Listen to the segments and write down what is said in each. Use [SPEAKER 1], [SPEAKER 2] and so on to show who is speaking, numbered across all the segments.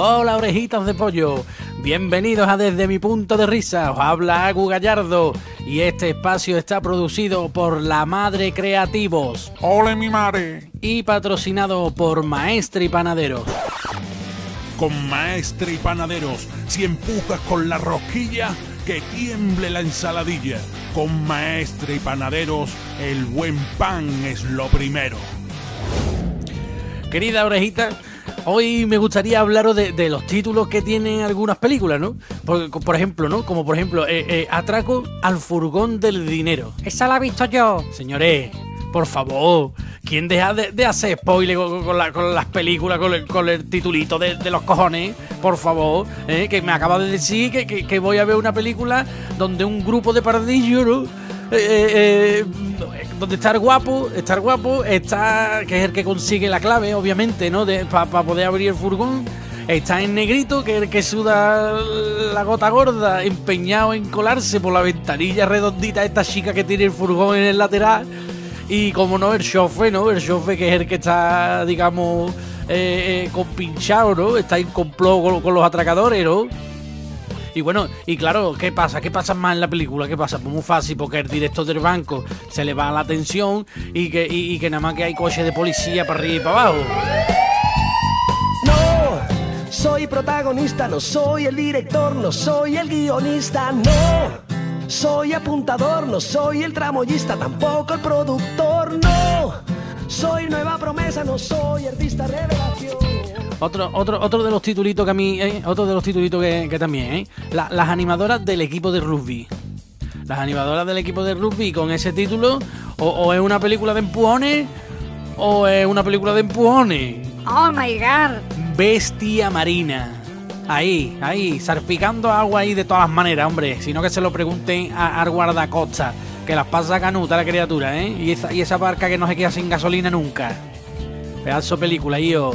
[SPEAKER 1] Hola, orejitas de pollo. Bienvenidos a Desde mi punto de risa. Os habla Agu Gallardo y este espacio está producido por La Madre Creativos.
[SPEAKER 2] ¡Ole mi madre!
[SPEAKER 1] Y patrocinado por Maestre y Panaderos.
[SPEAKER 2] Con Maestre y Panaderos, si empujas con la rosquilla, que tiemble la ensaladilla. Con Maestre y Panaderos, el buen pan es lo primero.
[SPEAKER 1] Querida orejita, hoy me gustaría hablaros de, los títulos que tienen algunas películas, ¿no? Por, ejemplo, ¿no? Como por ejemplo, eh, eh, Atraco al furgón del dinero.
[SPEAKER 3] Esa la he visto yo.
[SPEAKER 1] Señores, por favor, ¿quién deja de, hacer spoiler con, las películas, con el, titulito de, los cojones? Por favor, ¿eh? que me acaba de decir que, voy a ver una película donde un grupo de pardillos, ¿no? Eh, donde estar guapo, estar guapo, está, que es el que consigue la clave, obviamente, ¿no? Para poder abrir el furgón. Está en negrito, que es el que suda la gota gorda, empeñado en colarse por la ventanilla redondita esta chica que tiene el furgón en el lateral. Y como no, el chofe, ¿no? El chofe que es el que está, digamos, eh, eh compinchado, ¿no? Está en complot con, con los atracadores, ¿no? Y bueno, y claro, ¿qué pasa? ¿Qué pasa más en la película? ¿Qué pasa? Pues muy fácil, porque el director del banco se le va la atención y que, y, que nada más que hay coches de policía para arriba y para abajo.
[SPEAKER 4] No, soy protagonista, no soy el director, no soy el guionista, no. Soy apuntador, no soy el tramoyista, tampoco el productor, no. Soy nueva promesa, no soy artista revelación.
[SPEAKER 1] Otro, otro, otro de los titulitos que a mí, eh, otro de los titulitos que, también, ¿eh? las animadoras del equipo de rugby. Las animadoras del equipo de rugby con ese título, o, es una película de empujones, o es una película de empujones.
[SPEAKER 3] Oh my god.
[SPEAKER 1] Bestia marina. Ahí, ahí, salpicando agua ahí de todas maneras, hombre. Sino que se lo pregunten al guardacosta, que las pasa canuta la criatura, ¿eh? Y esa, y esa barca que no se queda sin gasolina nunca. Pedazo película, yo.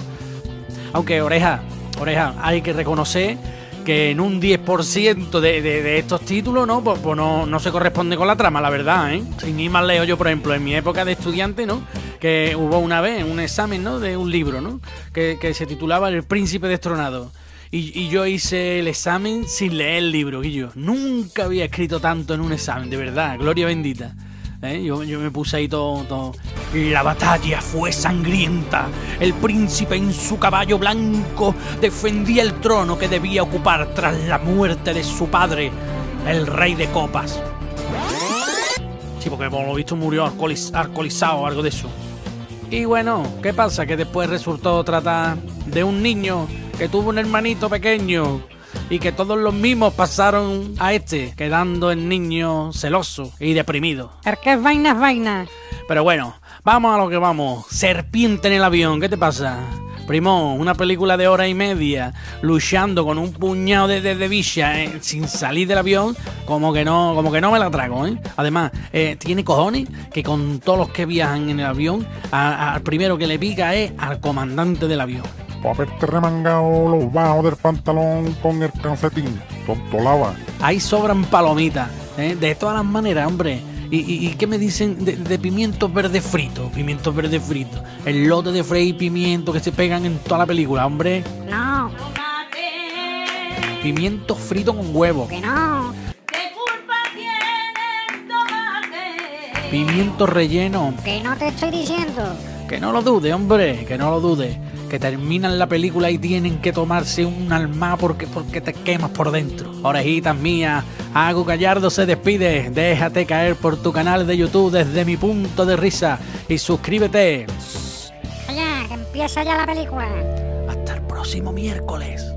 [SPEAKER 1] Aunque oreja, oreja, hay que reconocer que en un 10% de, de, estos títulos, ¿no? Pues, pues, no, no, se corresponde con la trama, la verdad, ¿eh? Sin ni más leo yo, por ejemplo, en mi época de estudiante, ¿no? Que hubo una vez un examen, ¿no? De un libro, ¿no? Que, que se titulaba El Príncipe Destronado. Y, y, yo hice el examen sin leer el libro, Guillo. Nunca había escrito tanto en un examen, de verdad, gloria bendita. ¿Eh? Yo, me puse ahí todo, La batalla fue sangrienta. El príncipe en su caballo blanco defendía el trono que debía ocupar tras la muerte de su padre, el rey de copas. Sí, porque por lo visto murió alcoholizado o algo de eso. Y bueno, ¿qué pasa? Que después resultó tratar de un niño que tuvo un hermanito pequeño y que todos los mismos pasaron a este, quedando el niño celoso y deprimido.
[SPEAKER 3] ¿El que es vaina es vaina?
[SPEAKER 1] Pero bueno, vamos a lo que vamos. Serpiente en el avión, ¿qué te pasa? Primo, una película de hora y media luchando con un puñado de, de, eh, sin salir del avión, como que no, como que no me la trago, ¿eh? Además, eh, tiene cojones que con todos los que viajan en el avión, al primero que le pica es al comandante del avión
[SPEAKER 2] haberte remangado los bajos del pantalón con el calcetín, tontolaba.
[SPEAKER 1] Ahí sobran palomitas, ¿eh? de todas las maneras, hombre. ¿Y, qué me dicen de, de pimientos verdes fritos? Pimientos verdes fritos. El lote de Frey y pimiento que se pegan en toda la película, hombre.
[SPEAKER 3] No.
[SPEAKER 1] Pimientos fritos con huevo.
[SPEAKER 3] Que no.
[SPEAKER 1] Pimiento relleno.
[SPEAKER 3] Que no te estoy diciendo.
[SPEAKER 1] Que no lo dude, hombre, que no lo dude que terminan la película y tienen que tomarse un alma porque, porque te quemas por dentro. Orejitas mías, Hago Gallardo se despide. Déjate caer por tu canal de YouTube desde mi punto de risa y suscríbete.
[SPEAKER 3] Oye, que empieza ya la película.
[SPEAKER 1] Hasta el próximo miércoles.